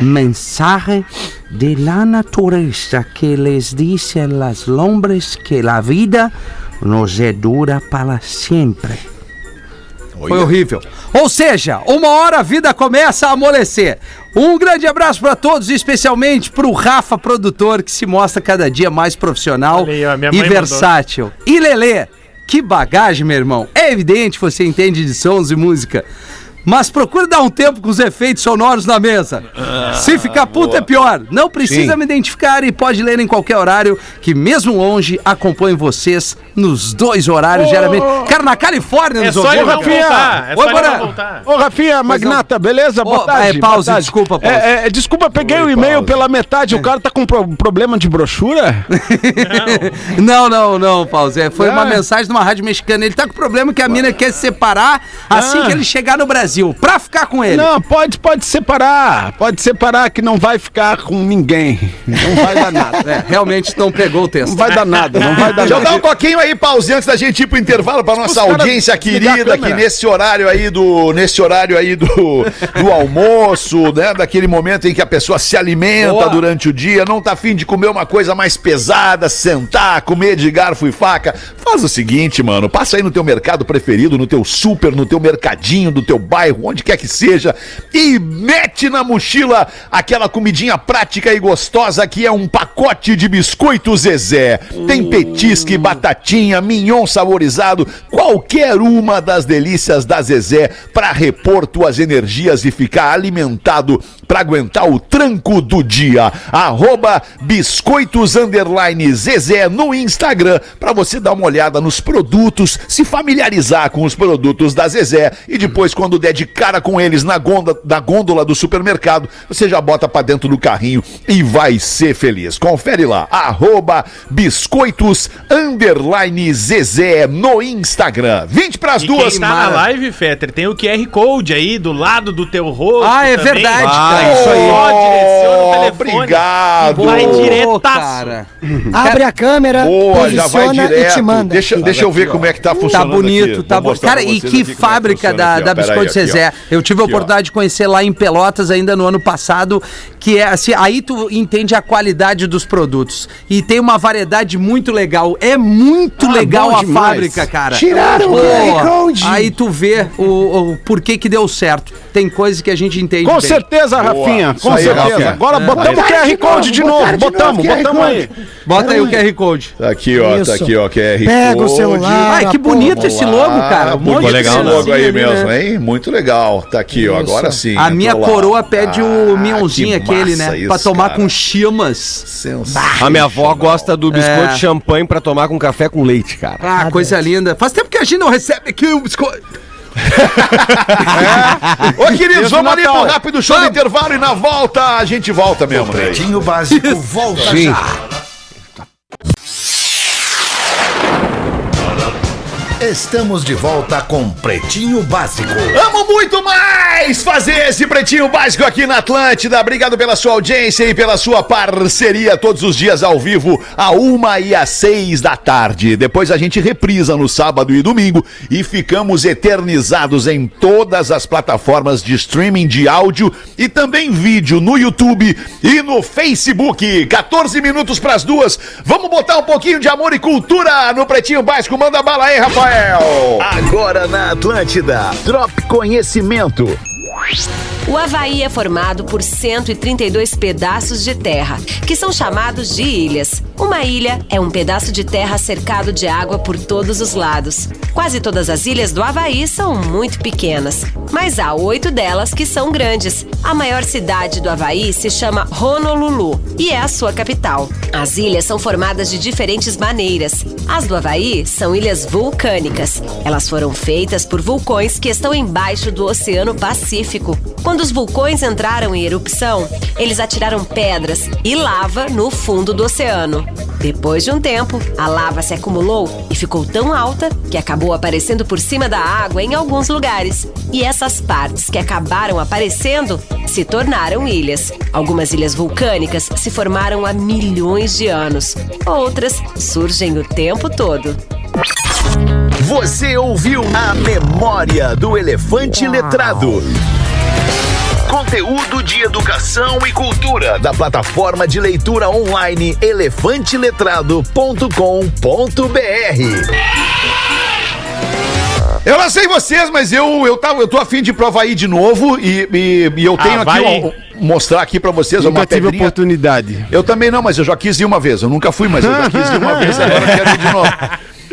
mensagem de la natureza que les dice a las hombres que la vida nos é dura para sempre. Foi horrível. Ou seja, uma hora a vida começa a amolecer. Um grande abraço pra todos, especialmente pro Rafa, produtor, que se mostra cada dia mais profissional aí, e versátil. E Lelê, que bagagem, meu irmão. É evidente que você entende de sons e música. Mas procura dar um tempo com os efeitos sonoros na mesa. Se ficar puto é pior. Não precisa Sim. me identificar e pode ler em qualquer horário, que mesmo longe acompanho vocês nos dois horários, geralmente. Cara, na Califórnia É nos só ele Rafinha. voltar. É Oi, só voltar. Ô, Rafinha, Magnata, beleza? Boa tarde. é, pause, boa tarde. desculpa, pause. É, é, desculpa, peguei o e-mail pela metade. O cara tá com pro- problema de brochura? Não, não, não, Pause. É, foi uma Ah. mensagem de uma rádio mexicana. Ele tá com problema que a mina quer se separar assim Ah. que ele chegar no Brasil, pra ficar com ele. Não, pode, pode separar. Pode separar que não vai ficar com ninguém. Não vai dar nada. É, realmente não pegou o texto. Não vai dar nada, não vai dar dar nada. um toquinho aí, pause, antes da gente ir pro intervalo pra nossa audiência querida, que nesse horário aí do. Nesse horário aí do, do almoço, né? Daquele momento em que a pessoa se alimenta Boa. durante o dia, não tá afim de comer uma coisa mais pesada, sentar, comer de garfo e faca. Faz o seguinte, mano, passa aí no teu mercado preferido, no teu super, no teu mercadinho do teu bairro, onde quer que seja, e mete na mochila aquela comidinha prática e gostosa que é um pacote de biscoito Zezé. Tem petisque, batatinha, mignon saborizado, qualquer uma das delícias da Zezé para repor tuas energias e ficar alimentado para aguentar o tranco do dia. Arroba biscoitos Zezé no Instagram para você dar uma olhada nos produtos, se familiarizar com os produtos da Zezé e depois quando der de cara com eles na gôndola, na gôndola do supermercado, você já bota para dentro do carrinho e vai ser feliz. Confere lá, arroba biscoitos underline Zezé no Instagram. 20 para as duas. quem tá na live, Fetter, tem o QR Code aí do lado do teu rosto. Ah, é também. verdade, Ah, cara. isso aí. Só direciona o telefone. obrigado. Vai Pô, diretaço. cara. Abre a câmera, Boa, já vai e direto. te manda. Deixa, deixa eu ver como é que tá Tá funcionando. bonito, aqui. tá bonito. Cara, e que é que fábrica da, aqui, da Biscoito. Zezé. Eu tive a oportunidade de conhecer lá em Pelotas ainda no ano passado, que é assim, aí tu entende a qualidade dos produtos. E tem uma variedade muito legal. É muito Ah, legal a demais. fábrica, cara. Tiraram o Pô, QR Code. Aí tu vê o, o porquê que deu certo. Tem coisas que a gente entende Com bem. certeza, Rafinha. Isso Com aí, certeza. Rafinha. Agora botamos o QR de Code de novo. Botamos, botamos aí. Bota aí o QR Code. Tá aqui, ó. Tá Isso. aqui, ó. QR Pega o Code. celular. Ai, que bonito esse logo, cara. Um monte esse legal, né? logo aí né? mesmo, hein? Muito legal. Tá aqui, ó. Agora sim. A minha entrou lá. coroa pede o Ah, mionzinho que aquele, né? isso, pra tomar cara. com chamas. Sensacional. A minha avó gosta do biscoito É. de champanhe pra tomar com café com leite, cara. Ah, coisa linda. Faz tempo que a gente não recebe aqui o biscoito. Ô, queridos, o vamos ali pro rápido show do intervalo e na volta a gente volta mesmo. né? Pretinho Básico volta Sim. já. Estamos de volta com Pretinho Básico. Amo muito mais fazer esse pretinho básico aqui na Atlântida. Obrigado pela sua audiência e pela sua parceria todos os dias ao vivo, a uma e às seis da tarde. Depois a gente reprisa no sábado e domingo e ficamos eternizados em todas as plataformas de streaming de áudio e também vídeo no YouTube e no Facebook. 14 minutos para as duas. Vamos botar um pouquinho de amor e cultura no pretinho básico. Manda bala aí, Rafael. Agora na Atlântida, Drop Conhecimento. O Havaí é formado por 132 pedaços de terra, que são chamados de ilhas. Uma ilha é um pedaço de terra cercado de água por todos os lados. Quase todas as ilhas do Havaí são muito pequenas, mas há oito delas que são grandes. A maior cidade do Havaí se chama Honolulu e é a sua capital. As ilhas são formadas de diferentes maneiras. As do Havaí são ilhas vulcânicas. Elas foram feitas por vulcões que estão embaixo do Oceano Pacífico. Quando os vulcões entraram em erupção, eles atiraram pedras e lava no fundo do oceano. Depois de um tempo, a lava se acumulou e ficou tão alta que acabou aparecendo por cima da água em alguns lugares. E essas partes que acabaram aparecendo se tornaram ilhas. Algumas ilhas vulcânicas se formaram há milhões de anos. Outras surgem o tempo todo. Você ouviu a memória do elefante letrado. Conteúdo de educação e cultura da plataforma de leitura online elefanteletrado.com.br. Eu não sei vocês, mas eu, eu, tava, eu tô afim de provar aí de novo e, e, e eu tenho Ah, aqui, ó, mostrar aqui pra vocês uma Nunca tive pedrinha. oportunidade. Eu também não, mas eu já quis ir uma vez. Eu nunca fui, mas eu já quis ir uma vez. Agora eu quero ir de novo.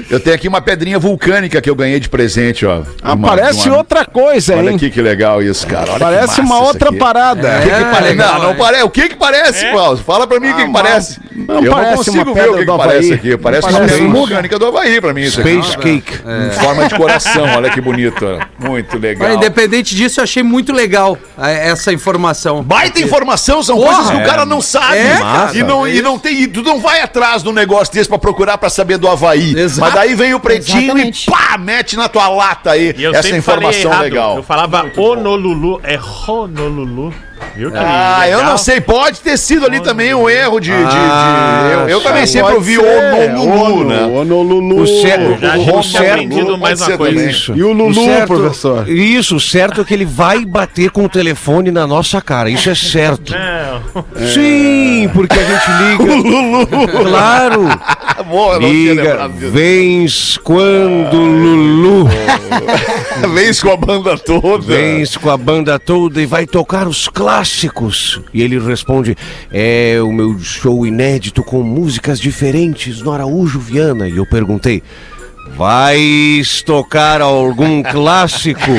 Eu tenho aqui uma pedrinha vulcânica que eu ganhei de presente, ó. Ah, Uma- parece uma- outra coisa, Olha hein? aqui que legal isso, cara. Olha Parece que massa uma outra aqui. parada. O que, que parece? legal, não, não parece. O que que parece, É? Klaus? Fala pra mim o que, que Ah, parece. não eu não parece consigo uma ver o que, que parece aqui. Parece uma Parece pedra uma- vulcânica do Havaí pra mim. Isso aqui. Space Cake. Em forma de coração, olha que bonito. Muito legal. Mas, independente disso, eu achei muito legal essa informação. Baita informação, são Porra! coisas que o cara não sabe. É, cara. e, não, e não tem. e Tu não vai atrás do negócio desse pra procurar pra saber do Havaí. Exato. Daí vem o pretinho Exatamente. e pá, mete na tua lata aí E eu essa informação legal. Eu falava Honolulu, é Honolulu. Viu que Ah, eu não sei, pode ter sido ali também um erro de. de- de- Ah, eu, eu também sempre ouvi ser. Honolulu, Ono, né? Honolulu. O certo- Já o tinha certo- mais pode uma ser coisa. também. Isso. E o Lulu, certo, professor? Isso, o certo é que ele vai bater com o telefone na nossa cara. Isso é certo. Não. Sim, porque a gente liga. O Lulu. Claro. Boa, eu não tinha Liga, lembrado disso. vens quando Lulu. Vens com a banda toda. Vens com a banda toda e vai tocar os clássicos. E ele responde: É o meu show inédito com músicas diferentes no Araújo Viana. E eu perguntei: Vais tocar algum clássico?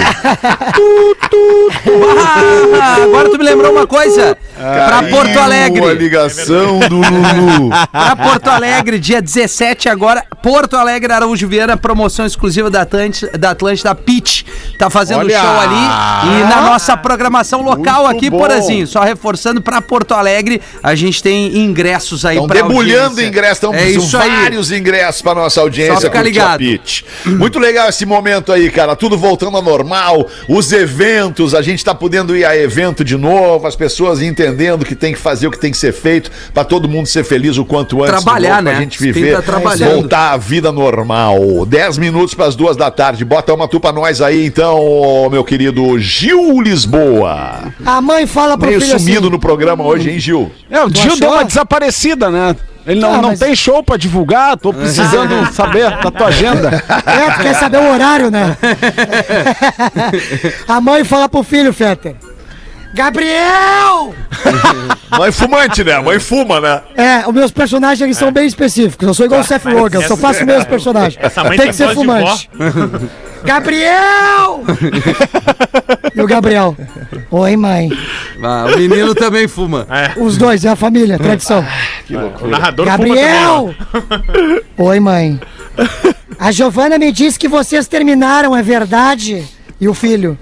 Ah, agora tu me lembrou uma coisa. Pra Porto Caiu A Alegre. ligação do Lulu. Pra Porto Alegre, dia 17 agora. Porto Alegre, Araújo Viana, promoção exclusiva da Atlântida, da Atlântida Pitch. Tá fazendo Olha! show ali. E na nossa programação local Muito aqui, bom. Porazinho. Só reforçando pra Porto Alegre, a gente tem ingressos aí Estão pra debulhando ingressos, estão É isso aí. vários ingressos para nossa audiência. Só ficar ligado. Pitch. Muito legal esse momento aí, cara. Tudo voltando ao normal. Os eventos, a gente tá podendo ir a evento de novo, as pessoas entendendo que tem que fazer o que tem que ser feito para todo mundo ser feliz o quanto antes. Trabalhar, novo, pra né? gente viver, tá voltar à vida normal. 10 minutos para as duas da tarde. Bota uma tu pra nós aí, então, meu querido Gil Lisboa. A mãe fala pro Meio filho sumido assim, no programa hoje, hein, Gil? É, o Gil achou? deu uma desaparecida, né? Ele não, Ah, não mas- tem show pra divulgar, tô precisando saber da tua agenda. É, tu quer saber o horário, né? A mãe fala pro filho, Fetter. Gabriel! Mãe fumante, né? Mãe fuma, né? É, os meus personagens eles são bem específicos. Eu sou igual o Seth Rogen, eu só faço meus personagens. Essa mãe Tem tem que ser voz de fumante. Gabriel! E o Gabriel? Oi, mãe. Ah, o menino também fuma. Os dois, é a família, tradição. O narrador Gabriel! Oi, mãe. A Giovana me disse que vocês terminaram, é verdade? E o filho?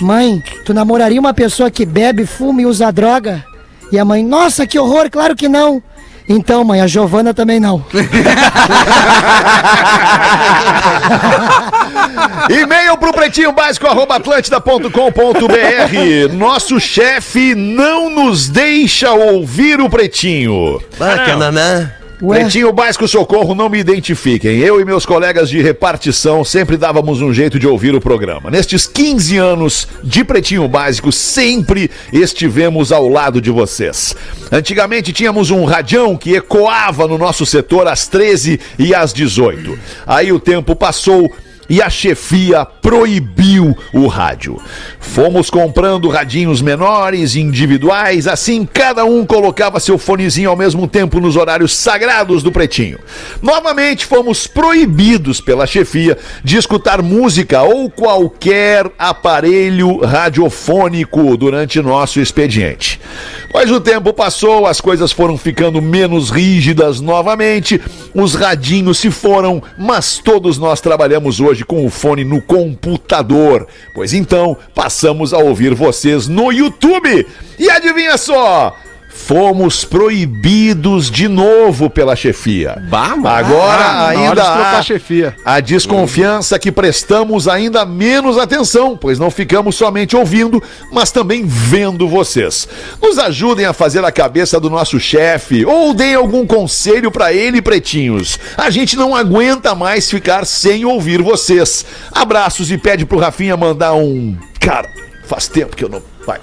Mãe, tu namoraria uma pessoa que bebe, fuma e usa droga? E a mãe, nossa, que horror, claro que não. Então, mãe, a Giovana também não. E-mail pro pretinho básico arroba atlântida.com.br. Nosso chefe não nos deixa ouvir o pretinho. Bacananã. Ué, Pretinho básico socorro, não me identifiquem. Eu e meus colegas de repartição sempre dávamos um jeito de ouvir o programa. Nestes 15 anos de pretinho básico, sempre estivemos ao lado de vocês. Antigamente tínhamos um radião que ecoava no nosso setor às 13 e às 18. Aí o tempo passou e a chefia proibiu o rádio. Fomos comprando radinhos menores, individuais, assim cada um colocava seu fonezinho ao mesmo tempo nos horários sagrados do pretinho. Novamente fomos proibidos pela chefia de escutar música ou qualquer aparelho radiofônico durante nosso expediente. Pois o tempo passou, as coisas foram ficando menos rígidas novamente, os radinhos se foram, mas todos nós trabalhamos hoje com o fone no computador. Pois então, passamos a ouvir vocês no YouTube. E adivinha só? Fomos proibidos de novo pela chefia. Agora Ah, ainda há a chefia. a desconfiança que prestamos ainda menos atenção, pois não ficamos somente ouvindo, mas também vendo vocês. Nos ajudem a fazer a cabeça do nosso chefe ou deem algum conselho pra ele, pretinhos. A gente não aguenta mais ficar sem ouvir vocês. Abraços e pede pro Rafinha mandar um. Cara, faz tempo que eu não. Vai.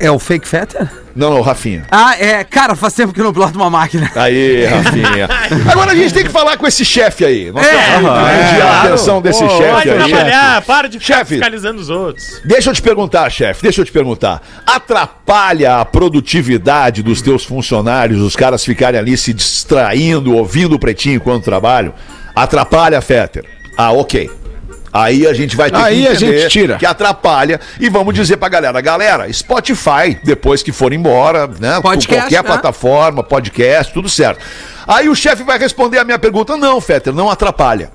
É o Fake Fetter? Não, não, Rafinha. Ah, é. Cara, faz tempo que eu não piloto uma máquina. Aí, Rafinha. Agora a gente tem que falar com esse chefe aí. Nós É, temos que pedir a atenção desse chefe aí. trabalhar, para de ficar Chefe. fiscalizando os outros. Deixa eu te perguntar, chefe, deixa eu te perguntar. Atrapalha a produtividade dos teus funcionários, os caras ficarem ali se distraindo, ouvindo o pretinho enquanto trabalham? Atrapalha, Fetter? Ah, ok. Aí a gente vai ter Aí que a gente tira. que atrapalha e vamos dizer pra galera, galera, Spotify, depois que for embora, né, Podcast, qualquer né? plataforma, podcast, tudo certo. Aí o chefe vai responder a minha pergunta, não, Fetter, não atrapalha.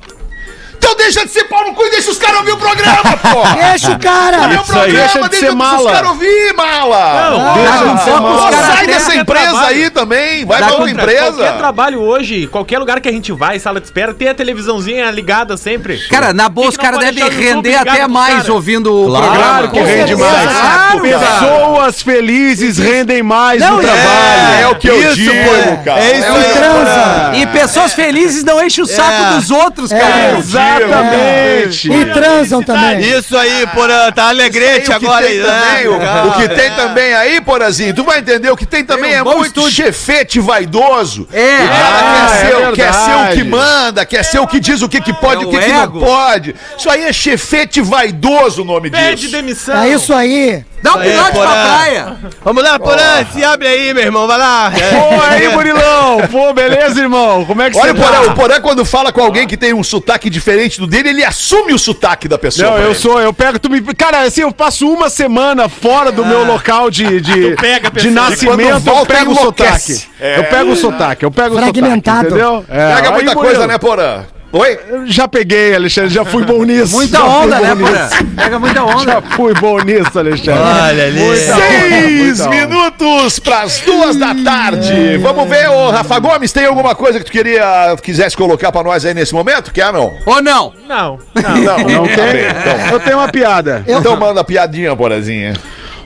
Então deixa de ser pau no cu e deixa os caras ouvir o programa, porra! Deixa o cara! Meu Isso aí, deixa de ser os caras ouvir, mala! Não, Deixa ah, de ser os mala. caras sai dessa empresa trabalho. aí também, vai pra outra empresa. Qualquer trabalho hoje, qualquer lugar que a gente vai, sala de espera, tem a televisãozinha ligada sempre. Cara, na boa, os não caras devem o render até mais ouvindo o Claro programa. que rende mais. Claro, Pessoas felizes rendem mais Não, no é- trabalho. É o que eu digo, pô. cara. É isso o eu- Transa! E pessoas felizes não enchem o saco É. dos outros, É. cara. Exatamente. E transam também. Isso aí, porra, tá alegrete Aí o que agora tem aí, também, o, né? o que tem também aí, Porazinho, tu vai entender, o que tem também é muito estúdio. chefete vaidoso. É. O cara Ah, quer, é ser, quer ser o que manda, quer ser o que diz o que, que pode e É o que, não pode. Isso aí é chefete vaidoso o nome Pede disso. demissão. É isso aí. Dá um Aí, pinote pra praia. Vamos lá, Porã, se abre aí, meu irmão, vai lá. Pô, aí, Murilão. Pô, beleza, irmão? Como é que Olha o você tá? Porã, o Porã quando fala com alguém que tem um sotaque diferente do dele, ele assume o sotaque da pessoa. Não, eu ele. sou, eu pego, tu me. Cara, assim, eu passo uma semana fora do meu local de, de, pega de nascimento, quando eu volta, pego o sotaque. É. Eu pego o sotaque, eu pego o sotaque. Fragmentado. Entendeu? É, Pega aí, muita Murilo, coisa, né, Porã? Oi? eu Já peguei, Alexandre, já fui bom nisso. Muita Já onda, né. Porã? Pega muita Já onda. fui bom nisso, Alexandre. Olha ali. Seis onda. minutos pras duas da tarde. Vamos ver, ô Rafa Gomes, tem alguma coisa que tu queria, quisesse colocar pra nós aí nesse momento? Quer não? Ou não? Não, não. Não, Não Tá tem? então. Eu tenho uma piada. Então manda a piadinha, Porazinha.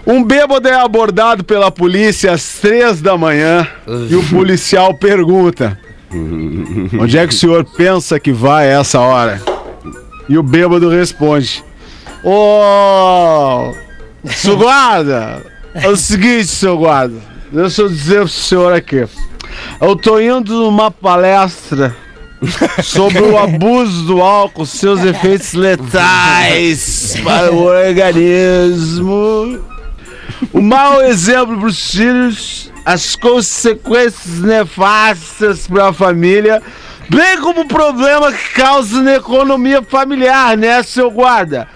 Um bêbado é abordado pela polícia às três da manhã e o policial pergunta: Onde é que o senhor pensa que vai essa hora? E o bêbado responde: Ô, seu guarda, é o seguinte, seu guarda, deixa eu dizer pro senhor aqui. Eu tô indo numa palestra sobre o abuso do álcool, seus efeitos letais para o organismo. O mau exemplo para os filhos, as consequências nefastas para a família, bem como o problema que causa na economia familiar, né, seu guarda?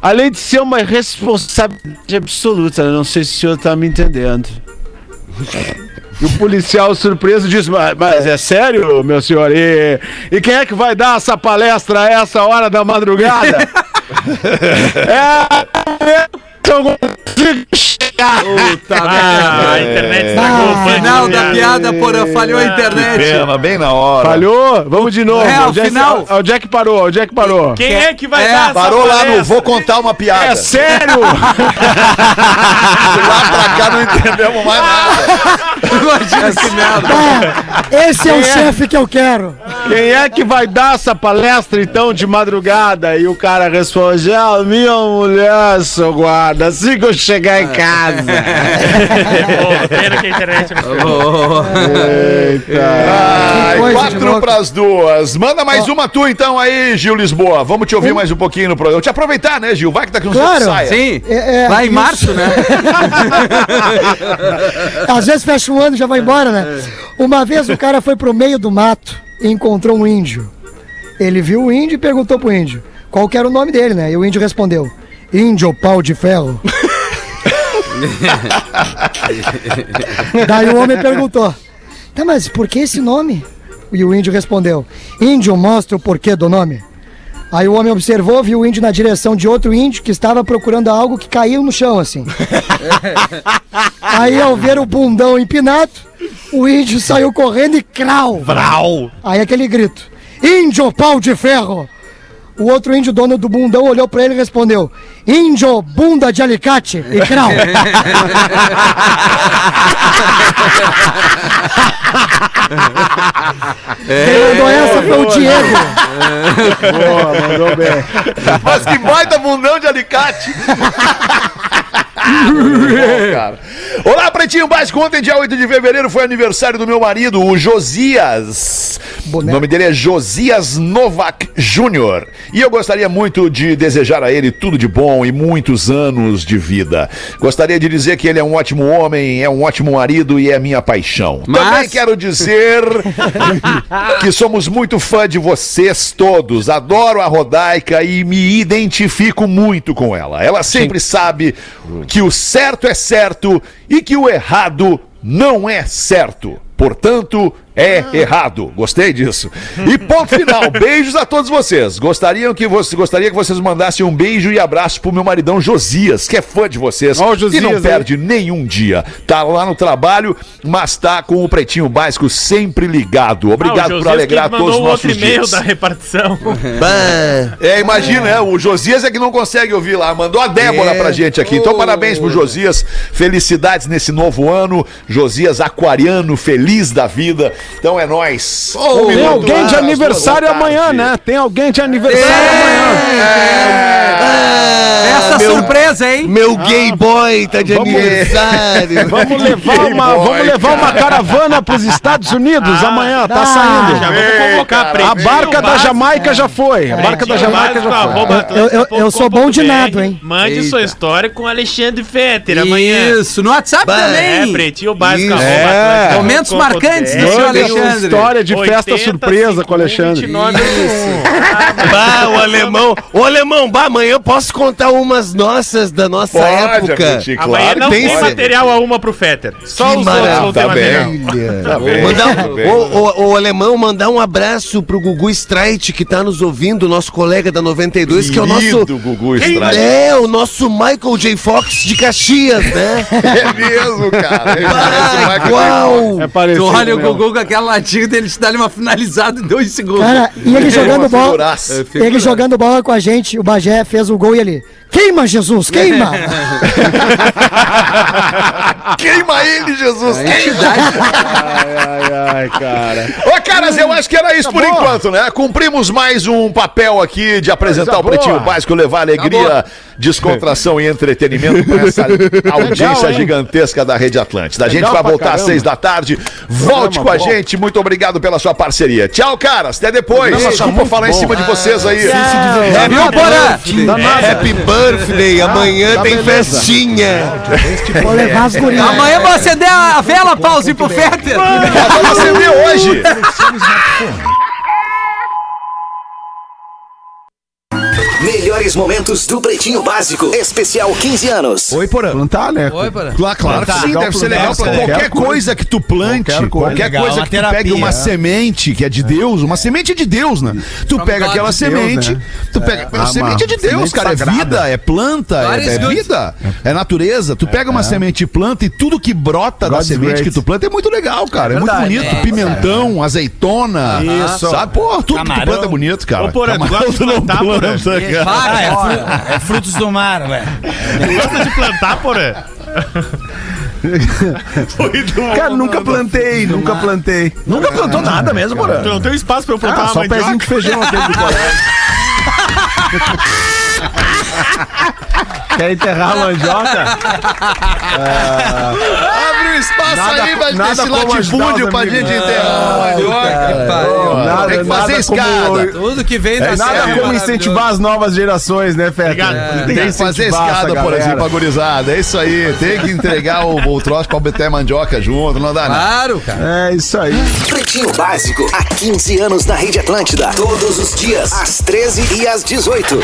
Além de ser uma responsabilidade absoluta, não sei se o senhor está me entendendo. E o policial surpreso diz: Mas, mas é sério, meu senhor? E, e quem é que vai dar essa palestra a essa hora da madrugada? é. Ah, a internet estragou o Ah, Final da piada. Porã. Falhou a internet. Pena, bem na hora. Falhou? Vamos de novo. É, é que, final. onde é que parou? É que parou? Quem é que vai É, dar essa Parou lá no palestra? Vou Contar Uma Piada. É sério? De lá pra cá não entendemos mais nada. Imagina que merda. Ah, esse é o chefe que eu quero. Quem é que vai dar essa palestra então de madrugada? E o cara responde: Ah, minha mulher, seu guarda, assim que eu chegar em casa. Pô, pena que a internet não pegou. Eita. Ai, coisa de quatro louco. pras duas. Manda mais uma tu então aí, Gil Lisboa. Vamos te ouvir mais um pouquinho no programa. Te aproveitar, né, Gil? Vai que daqui uns Claro. dias saia. Sim. É, é, Lá em isso. março, né? Às vezes fecha um ano e já vai embora, né? Uma vez o cara foi pro meio do mato e encontrou um índio. Ele viu o índio e perguntou pro índio qual que era o nome dele, né? E o índio respondeu: Índio pau de ferro. Daí o homem perguntou: Tá, mas por que esse nome? E o índio respondeu: Índio mostra o porquê do nome. Aí o homem observou, viu o índio na direção de outro índio que estava procurando algo que caiu no chão, assim. Aí ao ver o bundão empinado, o índio saiu correndo e crau! Brau. Aí aquele grito: Índio pau de ferro! O outro índio, dono do bundão, olhou pra ele e respondeu: Índio bunda de alicate e crau! Quem mandou essa foi o Diego. Boa, mandou bem. Mas que baita bundão de alicate. Bom, cara. Olá, Pretinho Básico. Ontem, dia 8 de fevereiro, foi aniversário do meu marido, o Josias. O nome dele é Josias Novak Júnior. E eu gostaria muito de desejar a ele tudo de bom e muitos anos de vida. Gostaria de dizer que ele é um ótimo homem, é um ótimo marido e é minha paixão. Mas- Também quero dizer que somos muito fã de vocês todos. Adoro a Rodaica e me identifico muito com ela. Ela sempre sabe que o certo é certo e que o errado não é certo. Portanto, é errado. Gostei disso. E ponto final. Beijos a todos vocês. Gostariam que você, gostaria que vocês mandassem um beijo e abraço pro meu maridão Josias, que é fã de vocês Ó o e Josias não aí. perde nenhum dia. Tá lá no trabalho, mas tá com o pretinho básico sempre ligado. Obrigado Ah, por Josias alegrar todos os outro nossos e-mail dias. da repartição. É, imagina, né? O Josias é que não consegue ouvir lá. Mandou a Débora pra gente aqui. Então, parabéns pro Josias. Felicidades nesse novo ano. Josias aquariano, feliz da vida. Então é nóis. Um Tem alguém de aniversário amanhã, né? Tem alguém de aniversário Essa surpresa, hein? Meu gay boy tá de Vamos- aniversário. Vamos levar uma, boy, vamos levar uma caravana pros Estados Unidos amanhã, tá Ah, saindo. Já vamos convocar cara, A barca da. Jamaica já foi. A barca da Jamaica já foi. Eu- eu- eu sou bom de nado, hein? Mande Eita. sua história com Alexandre Fetter amanhã. Isso, no WhatsApp Bah, É, também. pretinho básico. É. Momentos marcantes do seu Manda Alexandre. uma história de festa 80, surpresa com o Alexandre. 29, Bah, o alemão. Ô, alemão, bah, amanhã eu posso contar umas nossas da nossa Pode, época. Abuti, claro Amanhã não tem, tem- material a uma pro Fetter. Só Que os outros vão ter Tá material. Tá bem, Mandar, tá bem. o, o- o alemão mandar um abraço pro Gugu Streit, que tá nos ouvindo, nosso colega da 92, que é o nosso. Querido Gugu Strike. É, o nosso Michael J. Fox de Caxias, né? É mesmo, cara. É Ah, igual! É Tu parecido. olha o. Gugu com aquela latinha dele, te dá uma finalizada em dois segundos. Cara, e ele jogando Uma bola. figuraça. Ele jogando bola com a gente, o Bagé fez o gol e ele. Queima, Jesus, queima! Queima ele, Jesus. Ai, ai, ai, cara. Ô, caras, eu acho que era isso por enquanto, né? Cumprimos mais um papel aqui de apresentar o Pretinho boa. Básico, levar alegria, descontração e entretenimento para essa audiência Legal, gigantesca da Rede Atlântida. A gente Legal vai voltar às caramba. seis da tarde. Volte com a bom. gente. Muito obrigado pela sua parceria. Tchau, caras. Até depois. Programa tá Desculpa falar em bom. cima de vocês aí. Viu, Porã? Happy birthday, amanhã tá tem beleza. festinha. Vou levar as gurias. Amanhã vou acender a vela, pause pro Fetter. Vamos acender hoje. Melhores momentos do Pretinho Básico. Especial 15 anos. Oi, Porã. Plantar, né? Oi, Porã. Claro, claro que sim, Legal deve ser legal pra qualquer qualquer coisa. que tu plante, Qualquer coisa. qualquer Legal, coisa que tu pegue uma é. semente que é de Deus, uma semente é de Deus, né? Tu From pega aquela Deus, semente, né? tu pega, a Ah, semente é de Deus, cara, é vida, é planta, é, é vida, é natureza. Tu pega uma semente e planta e tudo que brota da semente que tu planta é muito legal, cara, é, muito verdade, bonito, é, pimentão, azeitona, Isso. sabe? Pô, tudo que tu planta é bonito, cara. Ô, Porã, tu gosta de plantar, Porã? planta, cara. Ah, é, fru- é frutos do mar, velho. Gosta de plantar, Porã? Cara, nunca plantei, nunca plantei. Nunca plantou nada mesmo, porra. Tu não tem espaço pra eu plantar Ah, uma só um pezinho mandioca? de feijão aquele do colégio. Quer enterrar a mandioca? Abre um espaço Nada- aí, vai ter nada esse como ajudar latifúndio pra gente enterrar. Mandioca, pariu. Pô, Nada- Tem que fazer nada como- escada. Tudo que vem da É nada é como incentivar as novas gerações, né, Feta? Obrigado. Tem que fazer escada, por exemplo, gurizada. É isso aí. Tem que entregar o, o troço pra obter mandioca junto. Não dá nada. Claro, cara. É isso aí. Pretinho Básico, há 15 anos na Rede Atlântida. Todos os dias, às 13 e às 18.